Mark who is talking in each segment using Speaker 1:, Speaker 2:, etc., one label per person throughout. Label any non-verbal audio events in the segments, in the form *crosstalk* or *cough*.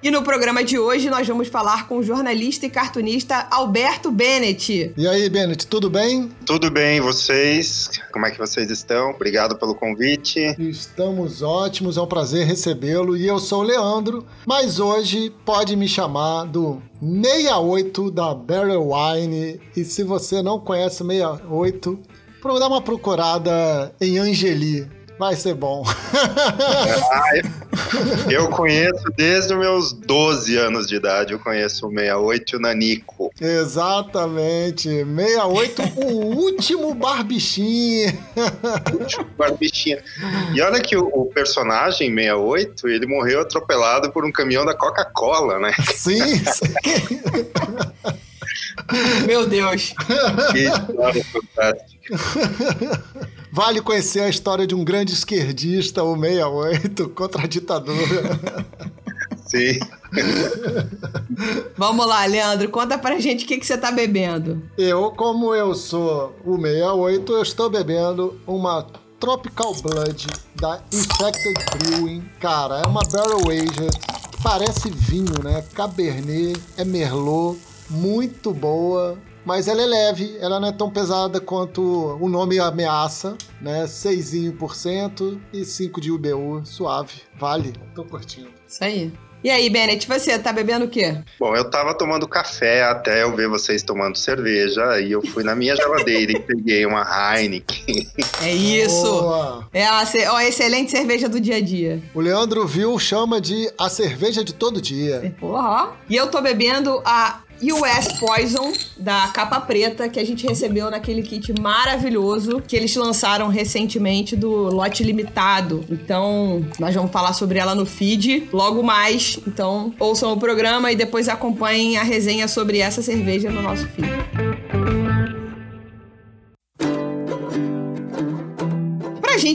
Speaker 1: E no programa de hoje nós vamos falar com o jornalista e cartunista Alberto Bennett.
Speaker 2: E aí, Bennett, tudo bem?
Speaker 3: Tudo bem, vocês? Como é que vocês estão? Obrigado pelo convite.
Speaker 2: Estamos ótimos, é um prazer recebê-lo. E eu sou o Leandro, mas hoje pode me chamar do 68 da Barrel Wine. E se você não conhece 68, dá uma procurada em Angeli. Vai ser bom.
Speaker 3: Ah, eu conheço desde os meus 12 anos de idade, eu conheço o 68 e o Nanico.
Speaker 2: Exatamente. 68, o último barbichinho.
Speaker 3: O último barbichinho. E olha que o, o, personagem 68, ele morreu atropelado por um caminhão da Coca-Cola, né?
Speaker 2: Sim, *laughs* sim.
Speaker 1: Meu Deus.
Speaker 3: Que história fantástica.
Speaker 2: Vale conhecer a história de um grande esquerdista, o 68, *laughs* contra a ditadura.
Speaker 3: Sim. *laughs*
Speaker 1: Vamos lá, Leandro, conta pra gente o que, que você tá bebendo.
Speaker 2: Eu, como eu sou o 68, eu estou bebendo uma Tropical Blood da Infected Brewing. Cara, é uma barrel aged, parece vinho, né? Cabernet, é Merlot, muito boa mas ela é leve, ela não é tão pesada quanto o nome ameaça, né? 6% e 5 de UBU, suave, vale, tô curtindo.
Speaker 1: Isso aí. E aí, Bennett, você tá bebendo o quê?
Speaker 3: Bom, eu tava tomando café até eu ver vocês tomando cerveja, e eu fui na minha geladeira e peguei uma Heineken. *laughs*
Speaker 1: É isso! Boa. É a, a excelente cerveja do dia a dia.
Speaker 2: O Leandro viu, chama de a cerveja de todo dia.
Speaker 1: Porra! E eu tô bebendo a US Poison, da capa preta, que a gente recebeu naquele kit maravilhoso que eles lançaram recentemente do lote limitado. Então, nós vamos falar sobre ela no feed logo mais. Então, ouçam o programa e depois acompanhem a resenha sobre essa cerveja no nosso feed.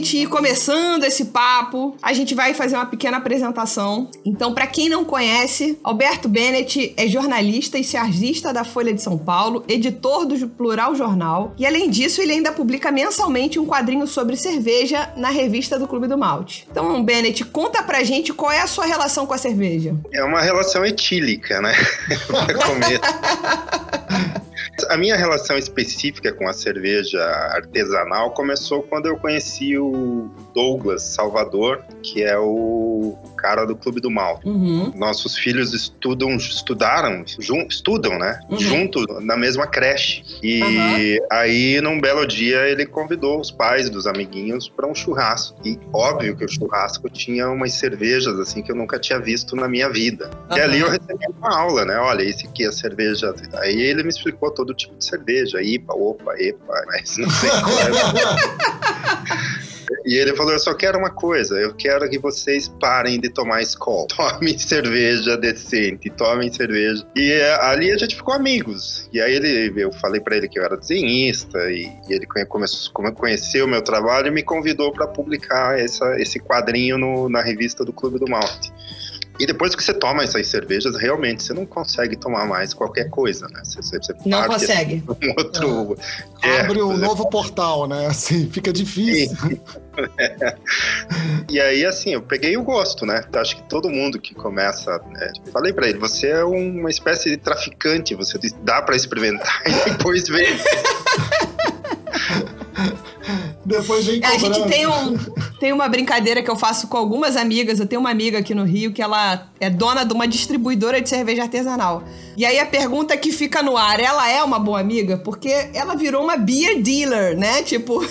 Speaker 1: Gente ir começando esse papo, a gente vai fazer uma pequena apresentação. Então, para quem não conhece, Alberto Bennett é jornalista e chargista da Folha de São Paulo, editor do Plural Jornal, e além disso, ele ainda publica mensalmente um quadrinho sobre cerveja na revista do Clube do Malte. Então, Bennett, conta pra gente qual é a sua relação com a cerveja.
Speaker 3: É uma relação etílica, né? *laughs* *laughs* A minha relação específica com a cerveja artesanal começou quando eu conheci o Douglas Salvador, que é o cara do Clube do Mal. Uhum. Nossos filhos estudam, estudaram, jun, estudam, né? Uhum. Juntos na mesma creche. E uhum. aí, num belo dia, ele convidou os pais dos amiguinhos para um churrasco. E óbvio que o churrasco tinha umas cervejas assim que eu nunca tinha visto na minha vida. E ali eu recebi uma aula, né? Olha, esse aqui é a cerveja. Aí ele me explicou todo tipo de cerveja, IPA, OPA, EPA, mas não sei qual é. *laughs* E ele falou: Eu só quero uma coisa, eu quero que vocês parem de tomar Skol. *laughs* Tomem cerveja decente, tomem cerveja. E é, ali a gente ficou amigos. E aí ele, eu falei para ele que eu era desenhista, e, e ele começou, conheceu o meu trabalho e me convidou para publicar essa, esse quadrinho no, na revista do Clube do Malte. E depois que você toma essas cervejas, realmente você não consegue tomar mais qualquer coisa, né? Você,
Speaker 1: você, você não consegue. *laughs*
Speaker 2: Um outro... É. Abre um novo portal, né? *laughs* Assim, fica difícil.
Speaker 3: É. *laughs* E aí, assim, eu peguei o gosto, né? Acho que todo mundo que começa. Né? Falei para ele: você é uma espécie de traficante, você dá para experimentar e depois vem.
Speaker 2: Depois vem cobrando.
Speaker 1: A gente tem, um, tem uma brincadeira que eu faço com algumas amigas. Eu tenho uma amiga aqui no Rio que ela é dona de uma distribuidora de cerveja artesanal. E aí a pergunta que fica no ar, ela é uma boa amiga? Porque ela virou uma beer dealer, né? Tipo,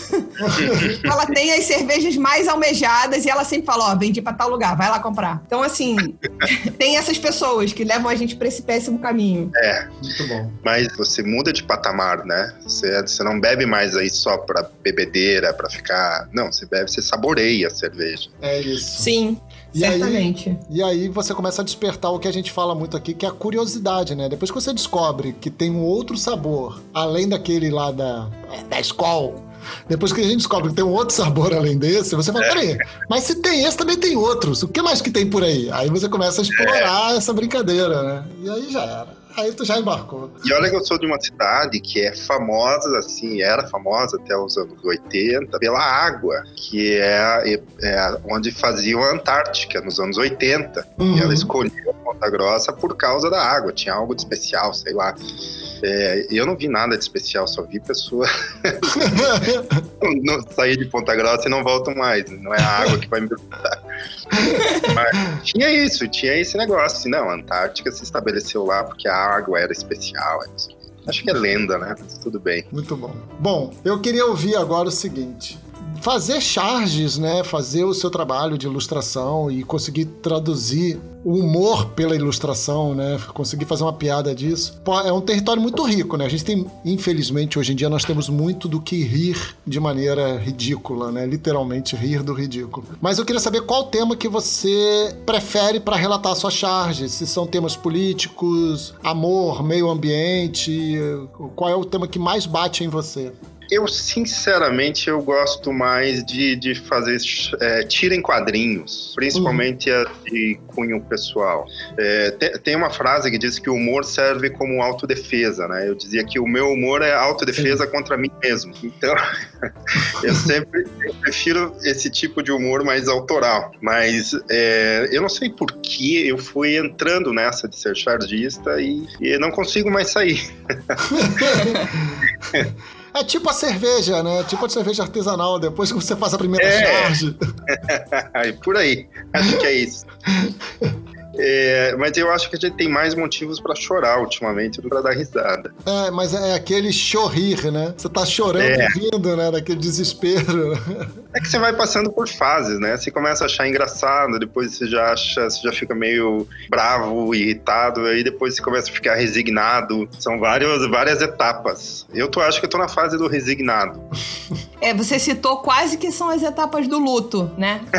Speaker 1: *laughs* ela tem as cervejas mais almejadas e ela sempre fala, ó, oh, vendi pra tal lugar, vai lá comprar. Então, assim, *laughs* tem essas pessoas que levam a gente pra esse péssimo caminho.
Speaker 3: É, muito bom. Mas você muda de patamar, né? Você, você não bebe mais aí só pra bebedeira, pra ficar... Não, você bebe, você saboreia a cerveja.
Speaker 2: É isso.
Speaker 1: Sim. E Certamente.
Speaker 2: Aí, e aí você começa a despertar o que a gente fala muito aqui, que é a curiosidade, né? Depois que você descobre que tem um outro sabor, além daquele lá da, da escola Depois que a gente descobre que tem um outro sabor além desse, você fala, peraí, mas se tem esse, também tem outros. O que mais que tem por aí? Aí você começa a explorar essa brincadeira, né? E aí já era. Aí tu já embarcou.
Speaker 3: E olha que eu sou de uma cidade que é famosa, assim, era famosa até os anos 80, pela água, que é, é onde faziam a Antártica, nos anos 80. Uhum. E ela escolheu Ponta Grossa por causa da água, tinha algo de especial, sei lá. É, eu não vi nada de especial, só vi pessoa *laughs* *laughs* não, sair de Ponta Grossa e não voltam mais. Não é a água que vai me perguntar. Mas tinha isso, tinha esse negócio. Assim, não, a Antártica se estabeleceu lá porque a água era especial. Acho que é lenda, né? Mas tudo bem.
Speaker 2: Muito bom. Bom, eu queria ouvir agora o seguinte fazer charges, né? Fazer o seu trabalho de ilustração e conseguir traduzir o humor pela ilustração, né? Conseguir fazer uma piada disso. É um território muito rico, né? A gente tem, infelizmente, hoje em dia nós temos muito do que rir de maneira ridícula, né? Literalmente rir do ridículo. Mas eu queria saber qual tema que você prefere para relatar a sua charge. Se são temas políticos, amor, meio ambiente, qual é o tema que mais bate em você?
Speaker 3: Eu, sinceramente, eu gosto mais de, de fazer é, tira em quadrinhos, principalmente uhum. a de cunho pessoal. É, tem, tem, uma frase que diz que o humor serve como autodefesa, né? Eu dizia que o meu humor é autodefesa contra mim mesmo. Então, *laughs* eu sempre eu prefiro esse tipo de humor mais autoral. Mas é, eu não sei por que eu fui entrando nessa de ser chargista e, e não consigo mais sair. *laughs*
Speaker 2: É tipo a cerveja, né? Tipo a cerveja artesanal. Depois que você faz a primeira é. charge. *laughs*
Speaker 3: Por aí. Acho que é isso. *laughs* É, mas eu acho que a gente tem mais motivos para chorar ultimamente do que para dar risada.
Speaker 2: É, mas é aquele chorrir, né? Você tá chorando é. rindo, né? Daquele desespero.
Speaker 3: É que você vai passando por fases, né? Você começa a achar engraçado, depois você já acha, você já fica meio bravo, irritado, aí depois você começa a ficar resignado. São várias, várias etapas. Eu tô, acho que eu tô na fase do resignado.
Speaker 1: É, você citou quase que são as etapas do luto, né? *laughs*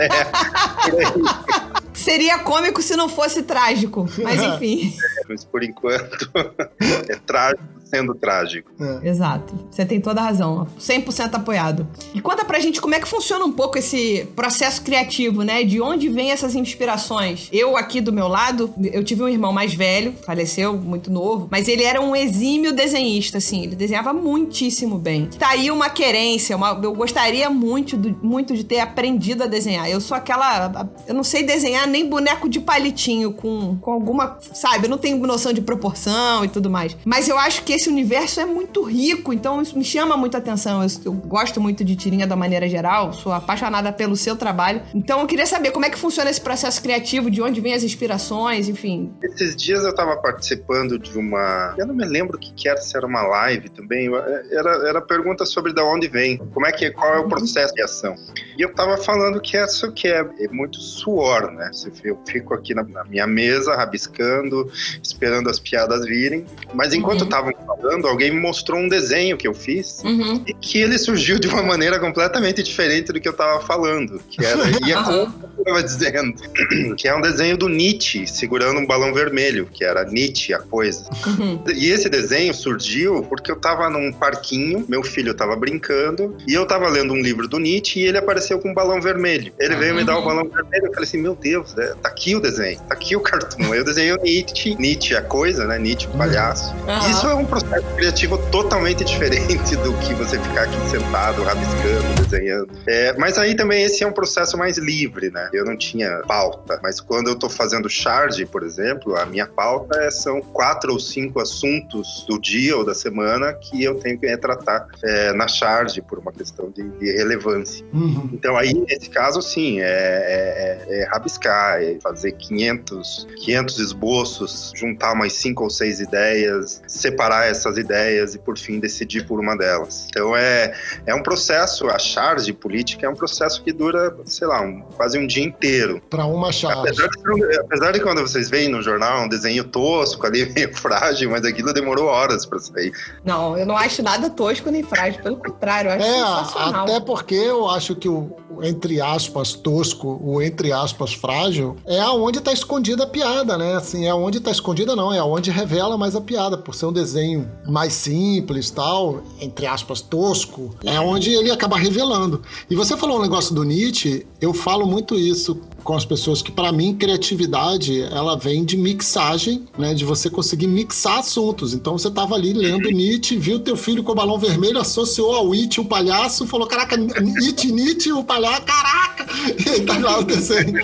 Speaker 1: é, *laughs* Seria cômico se não fosse trágico, mas *laughs* enfim.
Speaker 3: É, mas por enquanto *laughs* é trágico sendo trágico.
Speaker 1: É. Exato. Você tem toda a razão. 100% apoiado. E conta pra gente como é que funciona um pouco esse processo criativo, né? De onde vem essas inspirações? Eu aqui do meu lado, eu tive um irmão mais velho, faleceu muito novo, mas ele era um exímio desenhista, assim. Ele desenhava muitíssimo bem. Tá aí uma querência, uma, eu gostaria muito, muito de ter aprendido a desenhar. Eu sou aquela... Eu não sei desenhar nem boneco de palitinho com, com alguma... Sabe? Eu não tenho noção de proporção e tudo mais. Mas eu acho que esse universo é muito rico, então isso me chama muito a atenção. Eu, eu, gosto muito de tirinha da maneira geral, sou apaixonada pelo seu trabalho. Então eu queria saber como é que funciona esse processo criativo, de onde vêm as inspirações, enfim.
Speaker 3: Esses dias eu estava participando de uma. Eu não me lembro o que, que era, se era uma live também. Era, era pergunta sobre de onde vem, como é que qual é o processo de ação. E eu estava falando que isso que é, é muito suor, né? Eu fico aqui na, na minha mesa, rabiscando, esperando as piadas virem. Mas enquanto uhum. eu tava falando, alguém me mostrou um desenho que eu fiz uhum. e que ele surgiu de uma maneira completamente diferente do que eu tava falando. Que era, ia com o que eu tava dizendo. *clears throat* Que é um desenho do Nietzsche segurando um balão vermelho, que era Nietzsche, a coisa. Uhum. E esse desenho surgiu porque eu tava num parquinho, meu filho tava brincando, e eu tava lendo um livro do Nietzsche e ele apareceu com um balão vermelho. Ele veio me dar o um balão vermelho, eu falei assim, meu Deus, é, tá aqui o desenho, tá aqui o cartoon. Eu desenhei o Nietzsche, Nietzsche, a coisa, né? Nietzsche, o palhaço. Uhum. Isso é um processo criativo totalmente diferente do que você ficar aqui sentado, rabiscando, desenhando. É, mas aí também esse é um processo mais livre, né? Eu não tinha pauta, mas quando eu tô fazendo charge, por exemplo, a minha pauta é, são quatro ou cinco assuntos do dia ou da semana que eu tenho que tratar é, na charge por uma questão de, de relevância. Uhum. Então aí, nesse caso, sim, é, é, é, rabiscar, é fazer 500, 500 esboços, juntar umas cinco ou seis ideias, separar essas ideias e, por fim, decidir por uma delas. Então, é, é um processo, a charge política é um processo que dura, sei lá, um, quase um dia inteiro.
Speaker 2: Para uma charge.
Speaker 3: Apesar de, apesar de, quando vocês veem no jornal um desenho tosco ali, *laughs* meio frágil, mas aquilo demorou horas para sair.
Speaker 1: Não, eu não acho nada tosco nem frágil, pelo contrário, eu acho é, sensacional.
Speaker 2: Até porque eu acho que o, entre aspas tosco, o entre aspas frágil, é aonde tá escondida a piada, né? Assim, é aonde tá escondida não, é aonde revela mais a piada, por ser um desenho mais simples, tal, entre aspas tosco, é onde ele acaba revelando. E você falou um negócio do Nietzsche, eu falo muito isso com as pessoas que para mim criatividade ela vem de mixagem, né, de você conseguir mixar assuntos. Então você tava ali lendo *laughs* Nietzsche, viu teu filho com o balão vermelho, associou ao It, o palhaço, falou caraca, Nietzsche, Nietzsche, o palhaço, caraca. *laughs* E tá lá o desenho.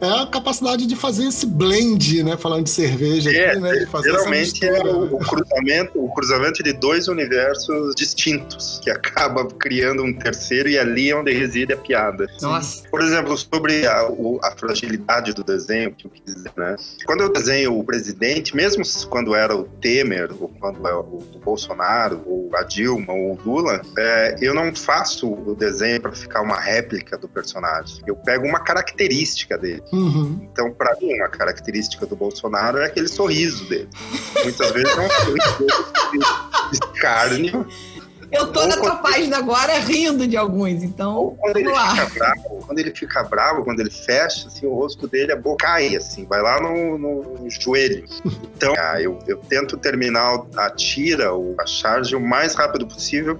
Speaker 2: é a capacidade de fazer esse blend, né, falando de cerveja
Speaker 3: é,
Speaker 2: aqui, né, de fazer
Speaker 3: geralmente é o, o cruzamento, o cruzamento de dois universos distintos que acaba criando um terceiro e ali é onde reside a piada.
Speaker 1: Nossa.
Speaker 3: Por exemplo, sobre a, o, a fragilidade do desenho, que eu quis dizer, né? Quando eu desenho o presidente, mesmo quando era o Temer, ou quando é o, o Bolsonaro, ou a Dilma, ou o Lula, é, eu não faço o desenho para ficar uma réplica do personagem. Eu pego uma característica dele.
Speaker 2: Uhum.
Speaker 3: Então, para mim, uma característica do Bolsonaro é aquele sorriso dele. Muitas vezes é um sorriso de escárnio *laughs*
Speaker 1: eu tô Ou na tua página agora rindo de alguns, então
Speaker 3: quando
Speaker 1: vamos
Speaker 3: ele
Speaker 1: lá.
Speaker 3: Fica bravo, quando ele fica bravo, quando ele fecha, assim, o rosto dele, a boca cai, assim, vai lá no, no joelho. Então, ah, eu, eu tento terminar a tira, ou a charge, o mais rápido possível,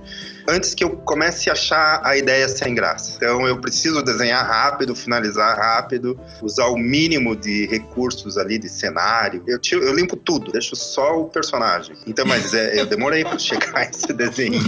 Speaker 3: antes que eu comece a achar a ideia sem graça. Então eu preciso desenhar rápido, finalizar rápido, usar o mínimo de recursos ali de cenário. Eu, tiro, eu limpo tudo, deixo só o personagem. Então, mas é, eu demorei para *laughs* chegar a esse desenho.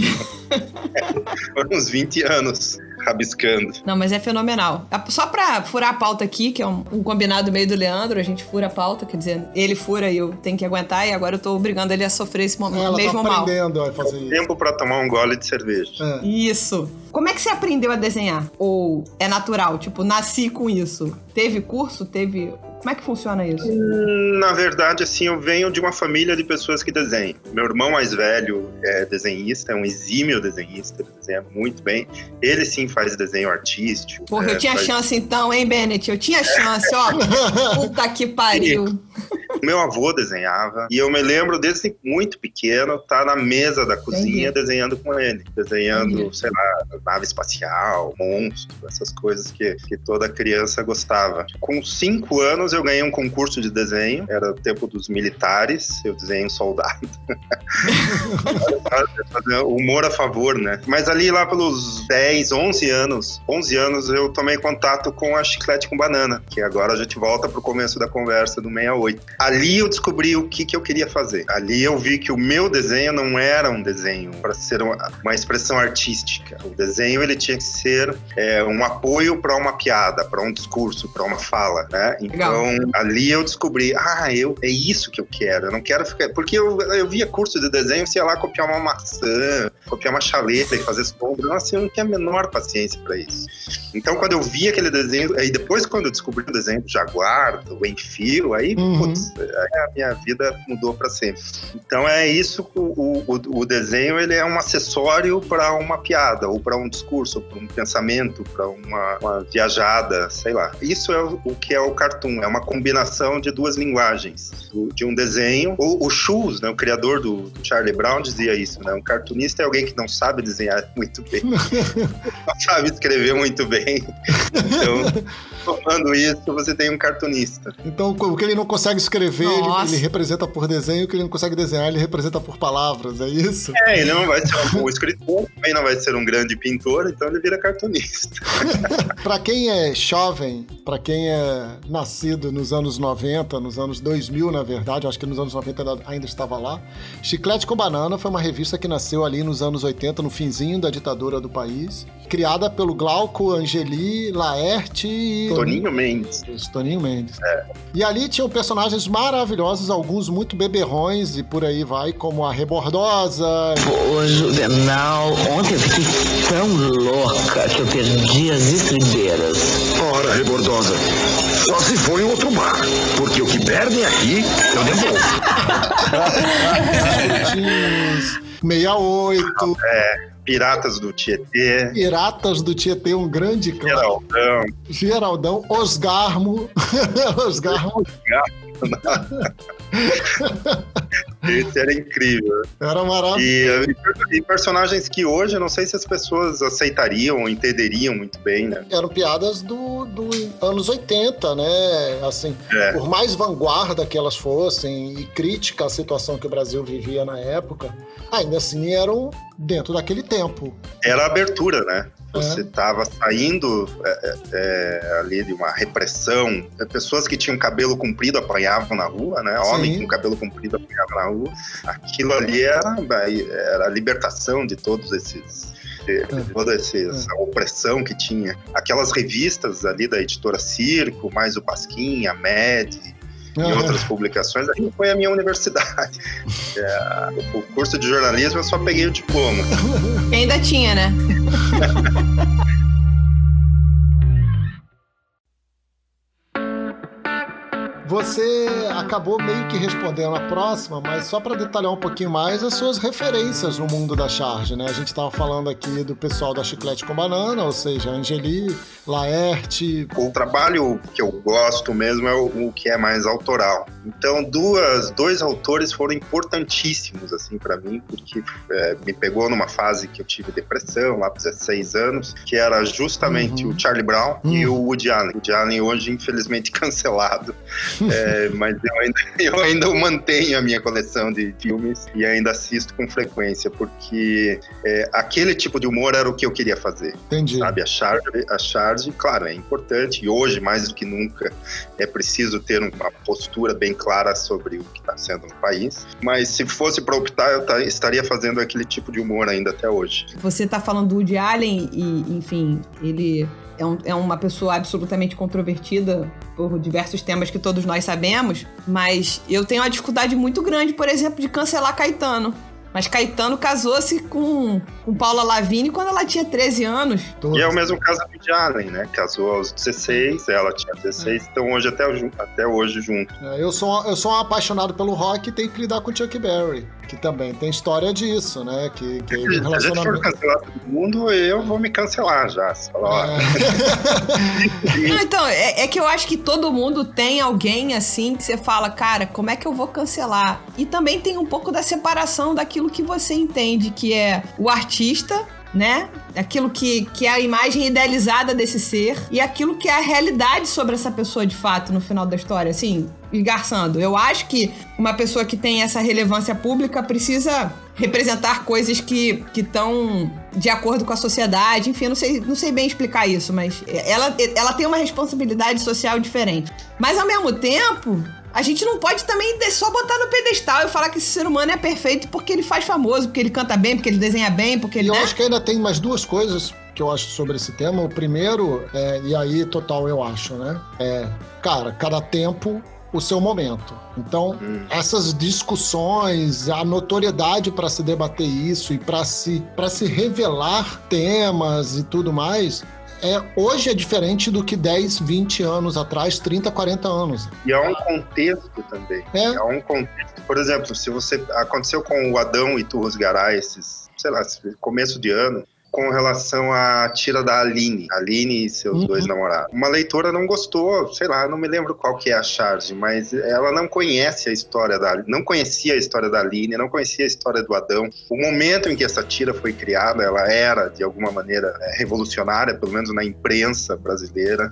Speaker 3: *laughs* Foram uns 20 anos rabiscando.
Speaker 1: Não, mas é fenomenal. Só pra furar a pauta aqui, que é um, um, combinado meio do Leandro, a gente fura a pauta, quer dizer, ele fura e eu tenho que aguentar, e agora eu tô obrigando ele a sofrer esse momento,
Speaker 2: Ela
Speaker 1: mesmo
Speaker 2: tá
Speaker 1: mal.
Speaker 2: aprendendo a fazer isso.
Speaker 3: Tempo pra tomar um gole de cerveja.
Speaker 1: É. Isso. Como é que você aprendeu a desenhar? Ou é natural? Tipo, nasci com isso? Teve curso? Teve como é que funciona isso?
Speaker 3: Na verdade, assim, eu venho de uma família de pessoas que desenham. Meu irmão mais velho é desenhista, é um exímio desenhista, ele desenha muito bem. Ele sim faz desenho artístico.
Speaker 1: Porra,
Speaker 3: é,
Speaker 1: eu tinha
Speaker 3: faz...
Speaker 1: chance então, hein, Bennett? Eu tinha chance, ó. *laughs* Puta que pariu.
Speaker 3: Meu avô desenhava e eu me lembro desde muito pequeno estar tá na mesa da cozinha Entendi. desenhando com ele, desenhando, Entendi. sei lá, nave espacial, monstro, essas coisas que, que toda criança gostava. Com cinco anos eu ganhei um concurso de desenho, era o tempo dos militares, eu desenhei um soldado. *laughs* humor a favor, né? Mas ali lá pelos 10, 11 anos, 11 anos eu tomei contato com a chiclete com banana, que agora a gente volta pro começo da conversa do 68 ali eu descobri o que, que eu queria fazer. Ali eu vi que o meu desenho não era um desenho para ser uma, uma, expressão artística. O desenho ele tinha que ser é, um apoio para uma piada, para um discurso, para uma fala, né? Então Legal. ali eu descobri, ah, eu é isso que eu quero. Eu não quero ficar porque eu, eu via curso de desenho, você ia lá copiar uma maçã, copiar uma chaleta e fazer sombra. Nossa, eu não tinha a menor paciência para isso. Então quando eu vi aquele desenho, aí depois quando eu descobri o desenho do jaguar, do enfio, aí uhum. putz, aí a minha vida mudou para sempre. Então é isso, o, o, o, desenho ele é um acessório para uma piada, ou para um discurso, para um pensamento, para uma, uma, viajada, sei lá. Isso é o, o, que é o cartoon, é uma combinação de duas linguagens, do, de um desenho. O, o Schultz, né, o criador do, do, Charlie Brown, dizia isso, né? Um cartunista é alguém que não sabe desenhar *laughs* muito bem, *laughs* não sabe escrever muito bem. Então, tomando isso, você tem um cartunista.
Speaker 2: Então, o que ele não consegue escrever, ele, ele, representa por desenho, o que ele não consegue desenhar, ele representa por palavras, é isso?
Speaker 3: É, ele não vai ser um bom escritor, também não vai ser um grande pintor, então ele vira cartunista. *laughs*
Speaker 2: para quem é jovem, para quem é nascido nos anos 90, nos anos 2000, na verdade, acho que nos anos 90 ainda estava lá, Chiclete com Banana foi uma revista que nasceu ali nos anos 80, no finzinho da ditadura do país, criada pelo Glauco Angeli, Laerte e...
Speaker 3: Toninho Mendes.
Speaker 2: Toninho Mendes.
Speaker 3: É.
Speaker 2: E ali tinham personagens maravilhosos, alguns muito beberrões e por aí vai, como a Rebordosa.
Speaker 4: Pô, Juvenal, ontem eu fiquei tão louca que eu perdi as estribeiras.
Speaker 5: Ora, Rebordosa, só se for em outro bar, porque o que perdem aqui, eu devolvo. *laughs*
Speaker 2: 68.
Speaker 3: É. Piratas do Tietê.
Speaker 2: Piratas do Tietê, um grande
Speaker 3: clássico. Geraldão.
Speaker 2: Geraldão, Osgarmo. *laughs* Osgarmo.
Speaker 3: Esse era incrível.
Speaker 2: Era maravilhoso.
Speaker 3: E, e, personagens que hoje eu não sei se as pessoas aceitariam ou entenderiam muito bem, né?
Speaker 2: Eram piadas do, do anos 80, né? Assim, é. por mais vanguarda que elas fossem e crítica à situação que o Brasil vivia na época, ainda assim eram dentro daquele tempo.
Speaker 3: Era a abertura, né? Você estava é. saindo é, é, é, ali de uma repressão. Pessoas que tinham cabelo comprido apanhavam na rua, né? Homem com cabelo comprido apanhava na rua. Aquilo ali era, era a libertação de todos esses é. toda essa opressão que tinha. Aquelas revistas ali da editora Circo, mais o Pasquim, a Med, e outras publicações, aí foi a minha universidade. *laughs* É, o curso de jornalismo eu só peguei o diploma. *laughs*
Speaker 1: ainda tinha, né? *laughs*
Speaker 2: Você acabou meio que respondendo a próxima, mas só para detalhar um pouquinho mais as suas referências no mundo da charge, né? A gente estava falando aqui do pessoal da Chiclete com Banana, ou seja, Angeli, Laerte.
Speaker 3: O trabalho que eu gosto mesmo é o, que é mais autoral. Então, duas, dois autores foram importantíssimos assim para mim, porque é, me pegou numa fase que eu tive depressão, lá 16 anos, que era justamente uhum. o Charlie Brown uhum. e o Woody Allen. O Woody Allen hoje infelizmente *laughs* cancelado. É, mas eu ainda, *laughs* eu ainda mantenho a minha coleção de filmes e ainda assisto com frequência, porque é, aquele tipo de humor era o que eu queria fazer.
Speaker 2: Entendi.
Speaker 3: Sabe, a charge, a charge, claro, é importante e hoje, mais do que nunca, é preciso ter uma postura bem clara sobre o que está sendo no país. Mas se fosse para optar, eu estaria fazendo aquele tipo de humor ainda até hoje.
Speaker 1: Você está falando do Woody Allen e, enfim, ele é, um, é uma pessoa absolutamente controvertida por diversos temas que todos nós sabemos, mas eu tenho uma dificuldade muito grande, por exemplo, de cancelar Caetano. Mas Caetano casou-se com, com Paula Lavigne quando ela tinha 13 anos.
Speaker 3: E é o mesmo caso do de Allen, né? Casou aos 16, ela tinha 16, é. então hoje até, até hoje junto.
Speaker 2: É, eu, sou, eu sou um apaixonado pelo rock e tenho que lidar com Chuck Berry que também tem história disso, né? Que, que
Speaker 3: se relacionamento... a gente for cancelar todo mundo, eu vou me cancelar já.
Speaker 1: É. *laughs* Não, então, é, é, que eu acho que todo mundo tem alguém assim que você fala, cara, como é que eu vou cancelar? E também tem um pouco da separação daquilo que você entende que é o artista né? Aquilo que, que é a imagem idealizada desse ser e aquilo que é a realidade sobre essa pessoa de fato no final da história. Assim, esgarçando. Eu acho que uma pessoa que tem essa relevância pública precisa representar coisas que estão de acordo com a sociedade. Enfim, eu não sei, não sei bem explicar isso, mas ela, ela tem uma responsabilidade social diferente. Mas ao mesmo tempo, a gente não pode também só botar no pedestal e falar que esse ser humano é perfeito porque ele faz famoso, porque ele canta bem, porque ele desenha bem, porque ele.
Speaker 2: E eu
Speaker 1: né?
Speaker 2: acho que ainda tem mais duas coisas que eu acho sobre esse tema. O primeiro, é, e aí total eu acho, né? É, cara, cada tempo o seu momento. Então, hum. essas discussões, a notoriedade para se debater isso e para se, se revelar temas e tudo mais, é, hoje é diferente do que 10, 20 anos atrás, 30, 40 anos.
Speaker 3: E há um contexto também. É. Há um contexto. Por exemplo, se você aconteceu com o Adão e Turros Garay esses, sei lá, começo de ano, com relação à tira da Aline, Aline e seus uhum. dois namorados. Uma leitora não gostou, sei lá, não me lembro qual que é a charge, mas ela não conhece a história da não conhecia a história da Aline, não conhecia a história do Adão. O momento em que essa tira foi criada, ela era de alguma maneira revolucionária, pelo menos na imprensa brasileira.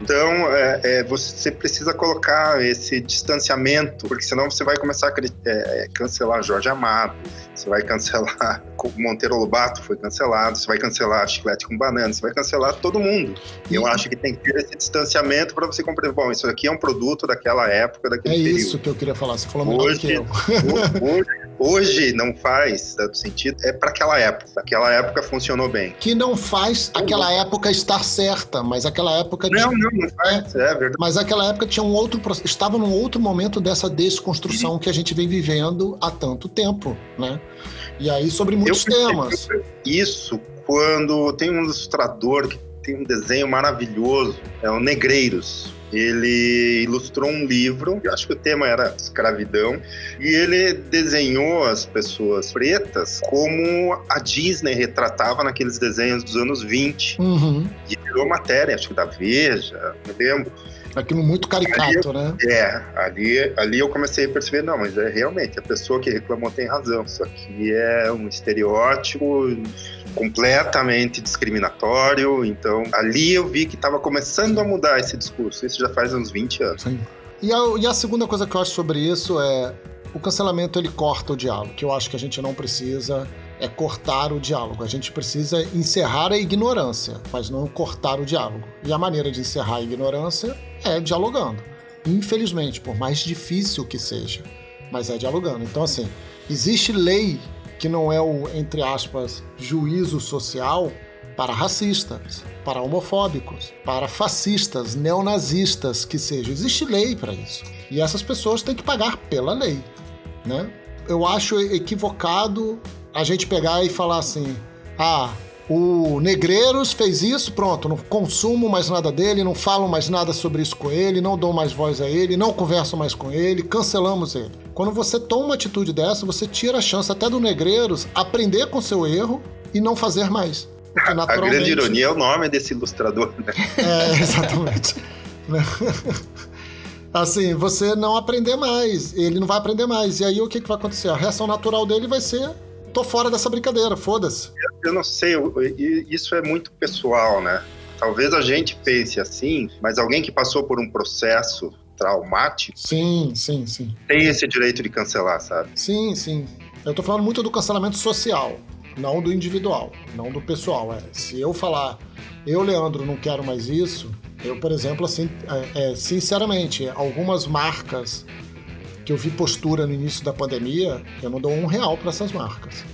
Speaker 3: Então, é, é, você precisa colocar esse distanciamento, porque senão você vai começar a é, cancelar Jorge Amado, você vai cancelar *laughs* Monteiro Lobato foi cancelado, você vai cancelar Chiclete com Banana, você vai cancelar todo mundo. E eu acho que tem que ter esse distanciamento para você compreender, bom, isso aqui é um produto daquela época, daquele
Speaker 2: é
Speaker 3: período.
Speaker 2: É isso que eu queria falar, você falou melhor
Speaker 3: hoje, que eu. hoje, *laughs* hoje não faz tanto sentido, é para aquela época. Aquela época funcionou bem.
Speaker 2: Que não faz aquela época estar certa, mas aquela época...
Speaker 3: Não, tinha... não, não faz, é, é verdade.
Speaker 2: Mas aquela época tinha um outro... Estava num outro momento dessa desconstrução uhum. que a gente vem vivendo há tanto tempo, né? E aí sobre muitos temas.
Speaker 3: Isso quando tem um ilustrador que tem um desenho maravilhoso, é o Negreiros. Ele ilustrou um livro, acho que o tema era escravidão, e ele desenhou as pessoas pretas como a Disney retratava naqueles desenhos dos anos 20.
Speaker 2: Uhum.
Speaker 3: E virou matéria, acho que da Veja, me lembro.
Speaker 2: Aquilo muito caricato, né?
Speaker 3: É, ali, ali eu comecei a perceber, não, mas é realmente, a pessoa que reclamou tem razão. Isso aqui é um estereótipo completamente discriminatório. Então, ali eu vi que estava começando a mudar esse discurso. Isso já faz uns 20 anos.
Speaker 2: Sim. E a, e a segunda coisa que eu acho sobre isso é o cancelamento ele corta o diálogo, que eu acho que a gente não precisa é cortar o diálogo. A gente precisa encerrar a ignorância, mas não cortar o diálogo. E a maneira de encerrar a ignorância é dialogando. Infelizmente, por mais difícil que seja, mas é dialogando. Então, assim, existe lei que não é o, entre aspas, juízo social para racistas, para homofóbicos, para fascistas, neonazistas que seja. Existe lei para isso. E essas pessoas têm que pagar pela lei, né? Eu acho equivocado a gente pegar e falar assim: "Ah, o Negreiros fez isso, pronto, não consumo mais nada dele, não falo mais nada sobre isso com ele, não dou mais voz a ele, não converso mais com ele, cancelamos ele. Quando você toma uma atitude dessa, você tira a chance até do Negreiros aprender com seu erro e não fazer mais. *laughs*
Speaker 3: A grande ironia é o nome desse ilustrador, né? *laughs*
Speaker 2: É, exatamente. *laughs* assim, você não aprender mais, ele não vai aprender mais. E aí o que, que vai acontecer? A reação natural dele vai ser tô fora dessa brincadeira, foda-se.
Speaker 3: Eu não sei, isso é muito pessoal, né? Talvez a gente pense assim, mas alguém que passou por um processo traumático.
Speaker 2: Sim, sim, sim.
Speaker 3: Tem esse direito de cancelar, sabe?
Speaker 2: Sim, sim. Eu tô falando muito do cancelamento social, não do individual, não do pessoal. É, se eu falar, eu, Leandro, não quero mais isso, eu, por exemplo, assim, é, é, sinceramente, algumas marcas que eu vi postura no início da pandemia, eu não dou um real para essas marcas.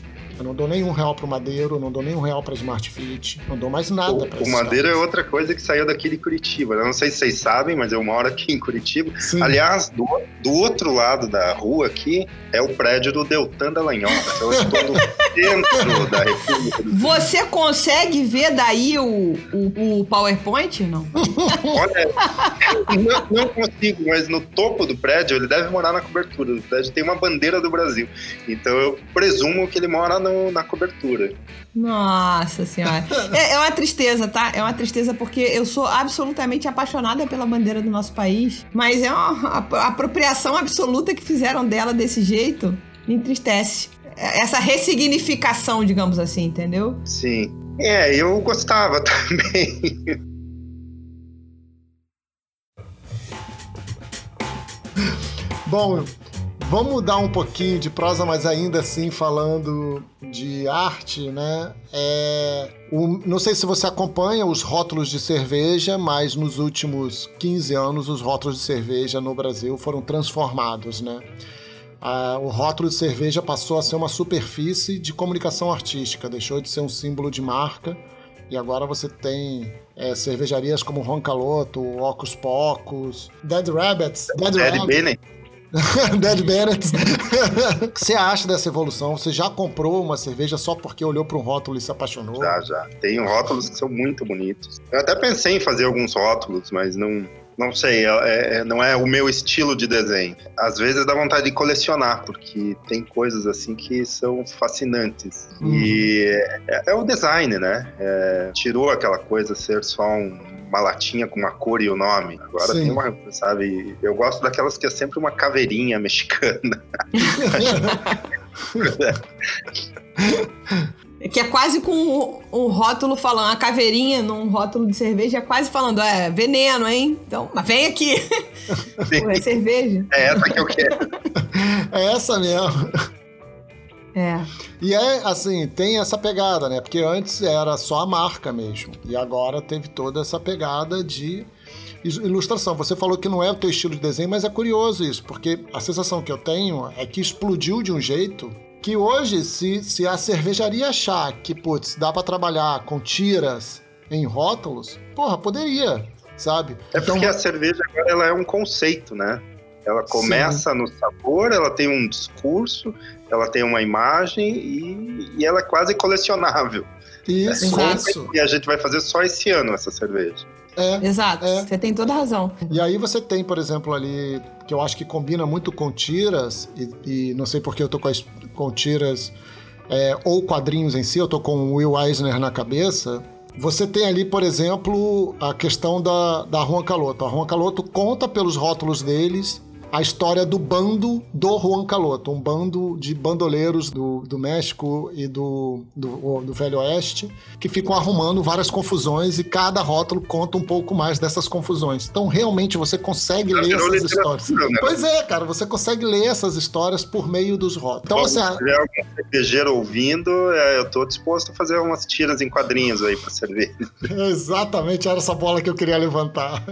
Speaker 2: Eu não dou nenhum real para o Madeiro, não dou nenhum real para Smart Fit, não dou mais nada para
Speaker 3: O Madeiro é outra coisa que saiu daqui de Curitiba. Eu não sei se vocês sabem, mas eu moro aqui em Curitiba. Sim. Aliás, do, do, outro lado da rua aqui é o prédio do Deltan Dallagnol. Então eu estou no centro da República.
Speaker 1: Você consegue ver daí o, o, o PowerPoint? Não.
Speaker 3: Olha, não, não, consigo, mas no topo do prédio ele deve morar na cobertura. O prédio tem uma bandeira do Brasil. Então eu presumo que ele mora no, na cobertura.
Speaker 1: Nossa senhora. É, é, uma tristeza, tá? É uma tristeza porque eu sou absolutamente apaixonada pela bandeira do nosso país, mas é uma apropriação absoluta que fizeram dela desse jeito. Me entristece. Essa ressignificação, digamos assim, entendeu?
Speaker 3: Sim. É, eu gostava *laughs* também.
Speaker 2: Bom, Vamos mudar um pouquinho de prosa, mas ainda assim falando de arte, né? É, o, não sei se você acompanha os rótulos de cerveja, mas nos últimos 15 anos os rótulos de cerveja no Brasil foram transformados, né? Ah, o rótulo de cerveja passou a ser uma superfície de comunicação artística, deixou de ser um símbolo de marca e agora você tem é, cervejarias como Roncaloto, Ocus Pocos, Dead Rabbits,
Speaker 3: Dead, Dead Rabbits. *laughs*
Speaker 2: Dead Bennett. *laughs* o que você acha dessa evolução? Você já comprou uma cerveja só porque olhou para um rótulo e se apaixonou?
Speaker 3: Já, já. Tem rótulos que são muito bonitos. Eu até pensei em fazer alguns rótulos, mas não, não sei, é, é, não é o meu estilo de desenho. Às vezes dá vontade de colecionar, porque tem coisas assim que são fascinantes. Uhum. E é, é, o design, né? É, tirou aquela coisa ser só um uma latinha com uma cor e o nome. Agora Sim. tem uma, sabe? Eu gosto daquelas que é sempre uma caveirinha *laughs* mexicana. *laughs* *laughs*
Speaker 1: que é quase com um, um rótulo falando, a caveirinha num rótulo de cerveja, é quase falando, é veneno, hein? Então, mas vem aqui. *laughs* Pô, é cerveja.
Speaker 3: É essa que eu quero. *laughs*
Speaker 2: É essa mesmo.
Speaker 1: É.
Speaker 2: E é assim, tem essa pegada, né? Porque antes era só a marca mesmo. E agora teve toda essa pegada de ilustração. Você falou que não é o teu estilo de desenho, mas é curioso isso, porque a sensação que eu tenho é que explodiu de um jeito que hoje, se, se a cervejaria achar que, putz, dá para trabalhar com tiras em rótulos, porra, poderia, sabe?
Speaker 3: É então, porque a cerveja agora ela é um conceito, né? Ela começa Sim. no sabor, ela tem um discurso, ela tem uma imagem e, e ela é quase colecionável.
Speaker 2: Isso,
Speaker 3: é, isso. E a gente vai fazer só esse ano essa cerveja.
Speaker 1: É, Exato, é. você tem toda a razão.
Speaker 2: E aí você tem, por exemplo, ali, que eu acho que combina muito com tiras, e, e não sei porque eu tô com, as, com tiras é, ou quadrinhos em si, eu tô com o Will Eisner na cabeça, Você tem ali, por exemplo, a questão da, da Juan Caloto. A Juan Caloto conta pelos rótulos deles a história do bando do Juan Caloto, um bando de bandoleiros do, do México e do, do, do, Velho Oeste, que ficam arrumando várias confusões e cada rótulo conta um pouco mais dessas confusões. Então, realmente, você consegue ler essas histórias. Né? Pois é, cara, você consegue ler essas histórias por meio dos rótulos. Então,
Speaker 3: você... Se tiver algum cervejeiro ouvindo, é, eu estou disposto a fazer umas tiras em quadrinhos aí para servir. *laughs*
Speaker 2: Exatamente, era essa bola que eu queria levantar.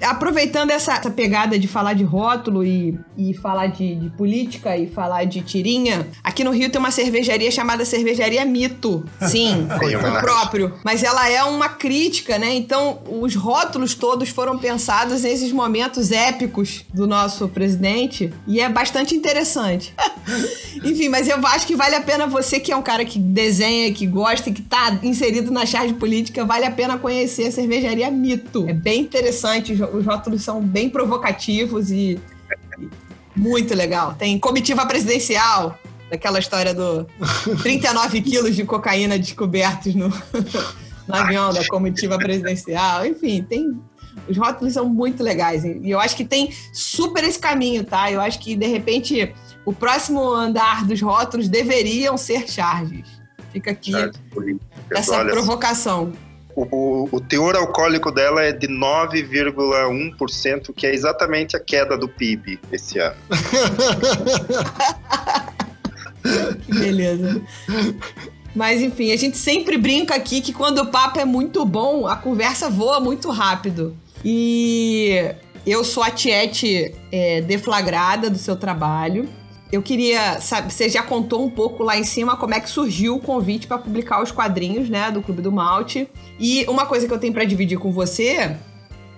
Speaker 1: Aproveitando essa, essa, pegada de falar de rótulo e, e falar de, de, política e falar de tirinha, aqui no Rio tem uma cervejaria chamada Cervejaria Mito. *laughs* Sim, o próprio. Mas ela é uma crítica, né? Então, os rótulos todos foram pensados nesses momentos épicos do nosso presidente e é bastante interessante. *laughs* Enfim, mas eu acho que vale a pena você que é um cara que desenha, que gosta e que tá inserido na charge política, vale a pena conhecer a Cervejaria Mito. É bem interessante os rótulos são bem provocativos e, e muito legal. Tem comitiva presidencial, daquela história do 39 quilos de cocaína descobertos no, *laughs* no avião da comitiva presidencial. Enfim, tem. Os rótulos são muito legais. E eu acho que tem super esse caminho, tá? Eu acho que, de repente, o próximo andar dos rótulos deveriam ser charges. Fica aqui essa provocação
Speaker 3: o, o teor alcoólico dela é de 9,1%, que é exatamente a queda do PIB esse ano. *laughs*
Speaker 1: beleza. Mas enfim, a gente sempre brinca aqui que quando o papo é muito bom, a conversa voa muito rápido. E eu sou a Tiete é, deflagrada do seu trabalho. Eu queria, sabe, você já contou um pouco lá em cima como é que surgiu o convite para publicar os quadrinhos, né, do Clube do Malte. E uma coisa que eu tenho para dividir com você,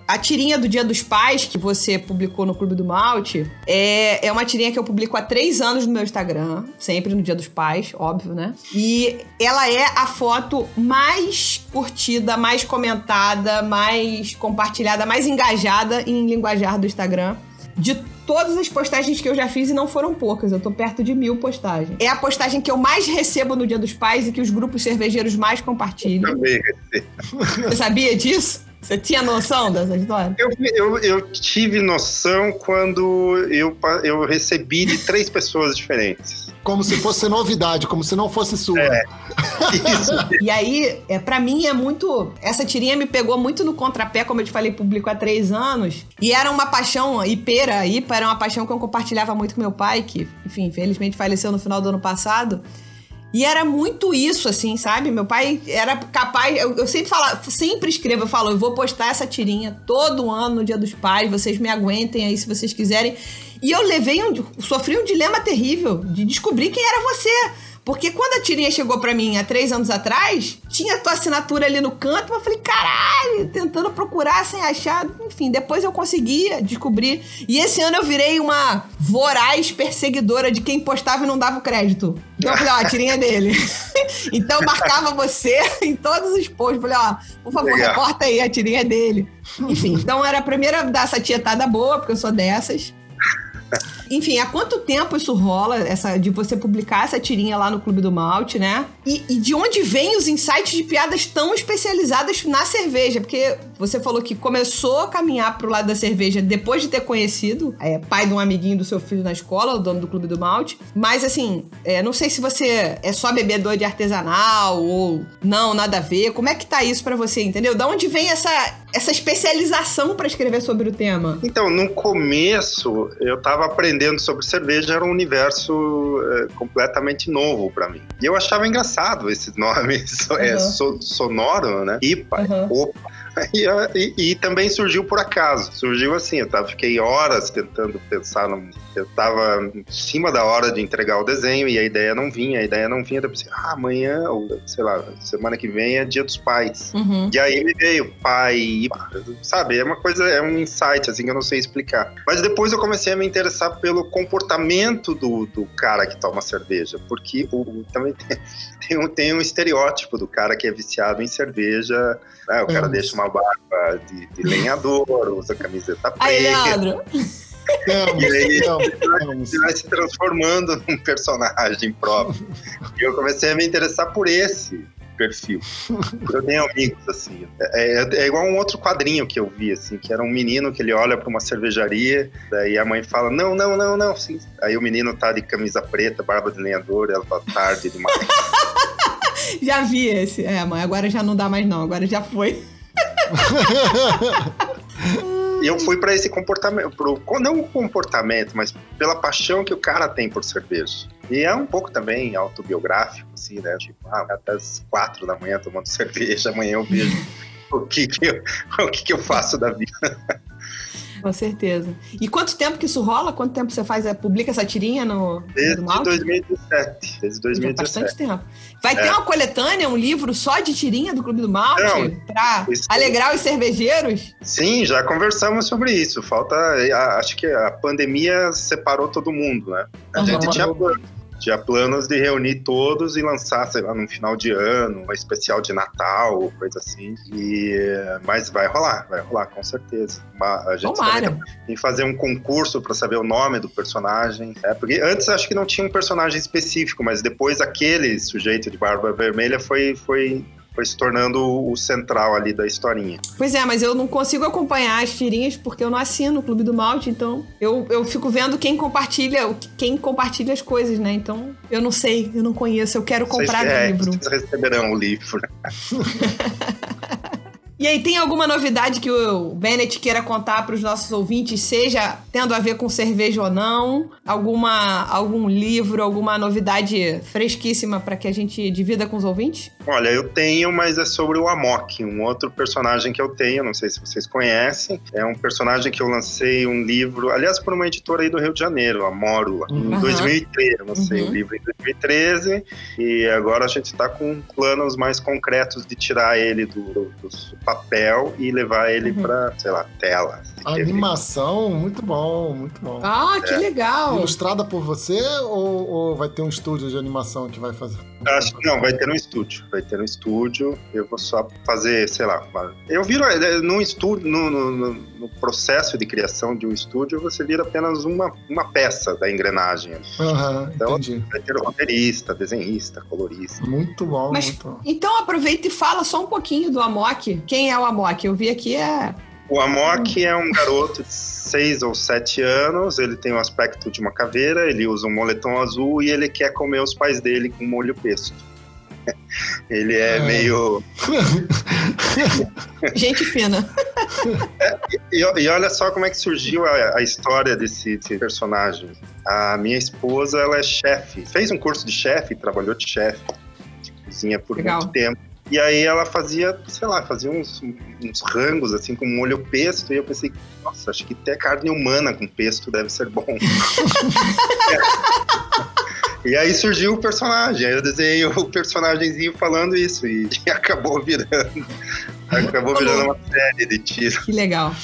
Speaker 1: a tirinha do Dia dos Pais que você publicou no Clube do Malte é, é uma tirinha que eu publico há três anos no meu Instagram, sempre no Dia dos Pais, óbvio, né? E ela é a foto mais curtida, mais comentada, mais compartilhada, mais engajada em linguajar do Instagram de todas as postagens que eu já fiz e não foram poucas. Eu tô perto de mil postagens. É a postagem que eu mais recebo no Dia dos Pais e que os grupos cervejeiros mais compartilham. Também Você sabia disso? Você tinha noção dessa história?
Speaker 3: Eu, eu, eu, tive noção quando eu, eu recebi de três pessoas diferentes.
Speaker 2: Como se fosse novidade, como se não fosse sua. É.
Speaker 1: Isso. *laughs* e aí, é, para mim é muito. Essa tirinha me pegou muito no contrapé, como eu te falei, público há três anos. E era uma paixão, Ipera, Ipa era uma paixão que eu compartilhava muito com meu pai, que, enfim, infelizmente faleceu no final do ano passado. E era muito isso, assim, sabe? Meu pai era capaz. Eu, eu, sempre falo, sempre escrevo, eu falo, eu vou postar essa tirinha todo ano no Dia dos Pais, vocês me aguentem aí se vocês quiserem. E eu levei um. sofri um dilema terrível de descobrir quem era você. Porque quando a tirinha chegou para mim há três anos atrás, tinha tua assinatura ali no canto, eu falei, caralho, tentando procurar sem achar. Enfim, depois eu consegui descobrir. E esse ano eu virei uma voraz perseguidora de quem postava e não dava o crédito. Então eu falei, ó, a tirinha é dele. *laughs* então eu marcava você *laughs* em todos os posts. Falei, ó, por favor, Legal. reporta aí, a tirinha é dele. Enfim, então era a primeira dar essa tietada boa, porque eu sou dessas. Enfim, há quanto tempo isso rola, essa de você publicar essa tirinha lá no Clube do Malte, né? E, e, de onde vêm os insights de piadas tão especializadas na cerveja? Porque você falou que começou a caminhar pro lado da cerveja depois de ter conhecido é, pai de um amiguinho do seu filho na escola, o dono do Clube do Malte. Mas assim, é, não sei se você é só bebedor de artesanal ou não, nada a ver. Como é que tá isso para você, entendeu? Da onde vem essa, essa especialização para escrever sobre o tema?
Speaker 3: Então, no começo, eu tava aprendendo sobre cerveja, era um universo é, completamente novo para mim. E eu achava engraçado esses nomes, *laughs* uhum. é, so, sonoro, né? IPA, uhum. opa. E, e, e, também surgiu por acaso. Surgiu assim, eu tava, fiquei horas tentando pensar. No, eu tava em cima da hora de entregar o desenho e a ideia não vinha. A ideia não vinha. Eu pensei, ah, amanhã, ou sei lá, semana que vem é dia dos pais. Uhum. E aí me veio pai, sabe? É uma coisa, é um insight, assim, que eu não sei explicar. Mas depois eu comecei a me interessar pelo comportamento do, do cara que toma cerveja. Porque o, também *laughs* tem, tem, um, tem um estereótipo do cara que é viciado em cerveja. Né? O cara uhum. deixa uma barba de, de lenhador, usa camiseta preta. Aí, Leandro! e aí ele vai se transformando num personagem próprio. e eu comecei a me interessar por esse. perfil. Eu tenho amigos, assim. É, é, é, igual um outro quadrinho que eu vi, assim, que era um menino que ele olha para uma cervejaria, daí a mãe fala, não, não, não, não, sim. Aí o menino tá de camisa preta, barba de lenhador, ela fala, tarde demais. *laughs*
Speaker 1: já vi esse. É, mãe, agora já não dá mais não, agora já foi. *laughs*
Speaker 3: Eu fui para esse comportamento, pro, não o comportamento, mas pela paixão que o cara tem por cerveja. E é um pouco também autobiográfico, assim, né? Tipo, ah, até as quatro da manhã tomando *laughs* cerveja, amanhã eu vejo o que que eu, o que que eu faço da vida.
Speaker 1: Com certeza. E quanto tempo que isso rola? Quanto tempo você faz, é, publica essa tirinha no
Speaker 3: Desde no 2017. Desde 2017.
Speaker 1: bastante tempo. Vai é. ter uma coletânea, um livro só de tirinha do Clube do Malte? Para alegrar os cervejeiros?
Speaker 3: Sim, já conversamos sobre isso. Falta. Acho que a pandemia separou todo mundo, né? A uhum. gente tinha tinha planos de reunir todos e lançar, sei lá, no final de ano, um especial de Natal, coisa assim. E, mas vai rolar, vai rolar, com certeza.
Speaker 1: a gente Tomara.
Speaker 3: tem que fazer um concurso para saber o nome do personagem. É, porque antes acho que não tinha um personagem específico, mas depois aquele sujeito de barba vermelha foi, foi foi se tornando o central ali da historinha.
Speaker 1: Pois é, mas eu não consigo acompanhar as tirinhas porque eu não assino o Clube do Malte, então eu, eu fico vendo quem compartilha, quem compartilha as coisas, né? Então eu não sei, eu não conheço, eu quero comprar o é, livro.
Speaker 3: Vocês receberão o livro. *laughs*
Speaker 1: E aí, tem alguma novidade que o Bennett queira contar para os nossos ouvintes, seja tendo a ver com cerveja ou não? Alguma, algum livro, alguma novidade fresquíssima para que a gente divida com os ouvintes?
Speaker 3: Olha, eu tenho, mas é sobre o Amok, um outro personagem que eu tenho, não sei se vocês conhecem. É um personagem que eu lancei um livro, aliás, por uma editora aí do Rio de Janeiro, a Mórula, uhum. em 2013. Eu lancei o uhum. um livro em 2013 e agora a gente está com planos mais concretos de tirar ele do, do, do papel e levar ele uhum. para, sei lá, tela.
Speaker 2: Animação, muito bom, muito bom.
Speaker 1: Ah, que é. legal!
Speaker 2: Ilustrada por você ou, ou, vai ter um estúdio de animação que vai fazer?
Speaker 3: Acho que não, vai ter um estúdio. Vai ter um estúdio. Eu vou só fazer, sei lá. Eu viro é, num estúdio, no, no, no, processo de criação de um estúdio, você vira apenas uma, uma peça da engrenagem.
Speaker 2: Uhum, então, entendi.
Speaker 3: vai ter roteirista, desenhista, colorista.
Speaker 2: Muito bom, Mas, muito bom.
Speaker 1: Então aproveita e fala só um pouquinho do Amok. Quem quem é o Amok? Eu vi aqui é.
Speaker 3: O Amok é um garoto de 6 ou 7 anos, ele tem o aspecto de uma caveira, ele usa um moletom azul e ele quer comer os pais dele com molho pesto. *laughs* Ele é, é. meio. *laughs*
Speaker 1: Gente fina.
Speaker 3: É, e, e, olha só como é que surgiu a, a história desse, desse, personagem. A minha esposa, ela é chefe, fez um curso de chefe, trabalhou de chefe de cozinha por Legal. muito tempo. E aí ela fazia, sei lá, fazia uns, uns rangos assim com molho pesto. E eu pensei, nossa, acho que até carne humana com pesto deve ser bom. *laughs* E aí surgiu o personagem. Aí eu desenhei o personagemzinho falando isso. E, e *laughs* acabou virando. Acabou virando uma série de tiro.
Speaker 1: Que legal.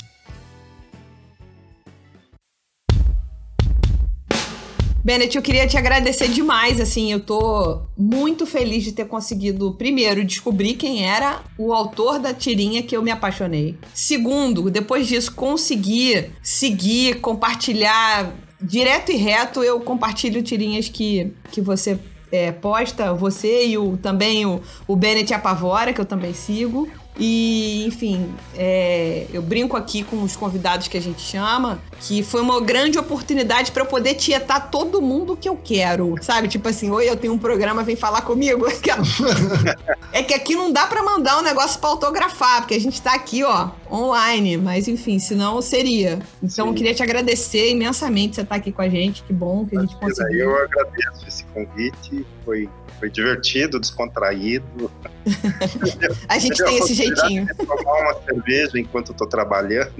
Speaker 1: Bennett, eu queria te agradecer demais, assim, eu tô muito feliz de ter conseguido, primeiro, descobrir quem era o autor da tirinha que eu me apaixonei. Segundo, depois disso, conseguir seguir, compartilhar direto e reto, eu compartilho tirinhas que, que você é, posta, você e o, também o, o Bennett Apavora, que eu também sigo. E, enfim, é, eu brinco aqui com os convidados que a gente chama, que foi uma grande oportunidade para eu poder tietar todo mundo que eu quero, sabe? Tipo assim, oi, eu tenho um programa, vem falar comigo. *laughs* é que aqui não dá para mandar um negócio para autografar, porque a gente tá aqui, ó, online, mas enfim, senão seria. Então, Sim. eu queria te agradecer imensamente você estar tá aqui com a gente, que bom que a gente conseguiu.
Speaker 3: Eu agradeço esse convite, foi foi divertido, descontraído. *laughs*
Speaker 1: a gente tem esse jeitinho. *laughs*
Speaker 3: Tomar uma cerveja enquanto estou trabalhando.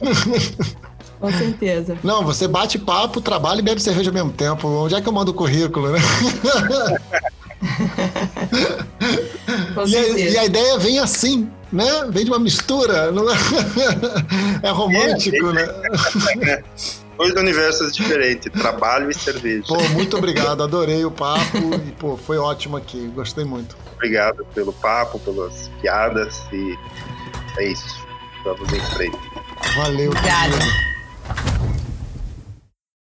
Speaker 3: *laughs*
Speaker 1: Com certeza.
Speaker 2: Não, você bate papo, trabalha e bebe cerveja ao mesmo tempo. Onde é que eu mando o currículo, né? e, a, e, a, ideia vem assim, né? Vem de uma mistura. Não é, *laughs* é romântico, é, né?
Speaker 3: dois universos diferentes, trabalho e cerveja.
Speaker 2: Pô, muito obrigado, adorei o papo e pô, foi ótimo aqui, gostei muito.
Speaker 3: Obrigado pelo papo, pelas piadas e é isso. Vamos em frente.
Speaker 2: Valeu. Obrigada.